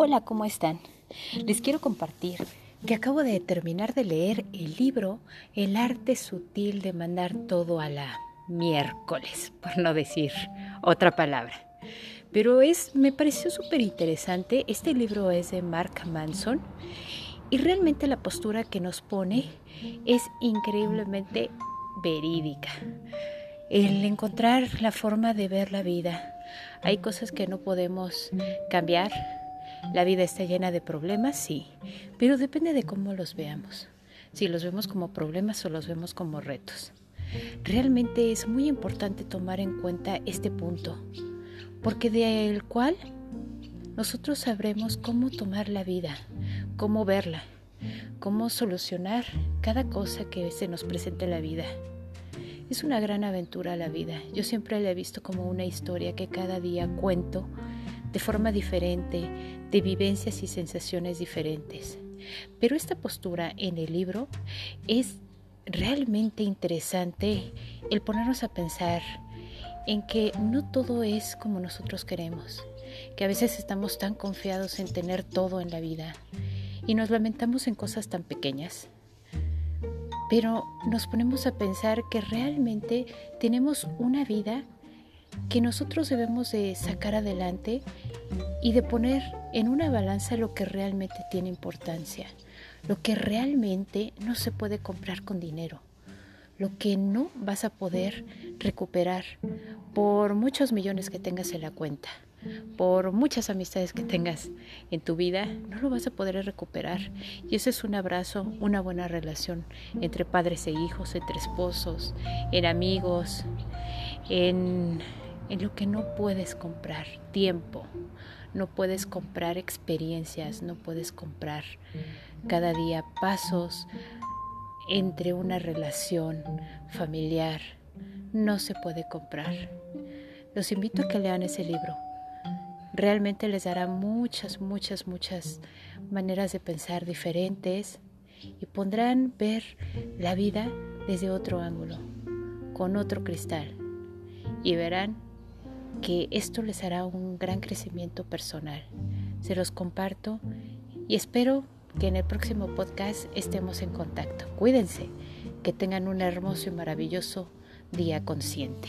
Hola, ¿cómo están? Les quiero compartir que acabo de terminar de leer el libro El arte sutil de mandar todo a la miércoles, por no decir otra palabra. Pero es, me pareció súper interesante. Este libro es de Mark Manson y realmente la postura que nos pone es increíblemente verídica. El encontrar la forma de ver la vida. Hay cosas que no podemos cambiar, la vida está llena de problemas, sí, pero depende de cómo los veamos. Si los vemos como problemas o los vemos como retos. Realmente es muy importante tomar en cuenta este punto, porque de el cual nosotros sabremos cómo tomar la vida, cómo verla, cómo solucionar cada cosa que se nos presente en la vida. Es una gran aventura la vida. Yo siempre la he visto como una historia que cada día cuento de forma diferente, de vivencias y sensaciones diferentes. Pero esta postura en el libro es realmente interesante el ponernos a pensar en que no todo es como nosotros queremos, que a veces estamos tan confiados en tener todo en la vida y nos lamentamos en cosas tan pequeñas. Pero nos ponemos a pensar que realmente tenemos una vida que nosotros debemos de sacar adelante y de poner en una balanza lo que realmente tiene importancia, lo que realmente no se puede comprar con dinero, lo que no vas a poder recuperar por muchos millones que tengas en la cuenta, por muchas amistades que tengas en tu vida, no lo vas a poder recuperar. Y ese es un abrazo, una buena relación entre padres e hijos, entre esposos, en amigos, en lo que no puedes comprar tiempo, no puedes comprar experiencias, no puedes comprar cada día pasos entre una relación familiar, no se puede comprar. Los invito a que lean ese libro. Realmente les dará muchas, muchas, muchas maneras de pensar diferentes y pondrán ver la vida desde otro ángulo, con otro cristal. Y verán que esto les hará un gran crecimiento personal. Se los comparto y espero que en el próximo podcast estemos en contacto. Cuídense, que tengan un hermoso y maravilloso día consciente.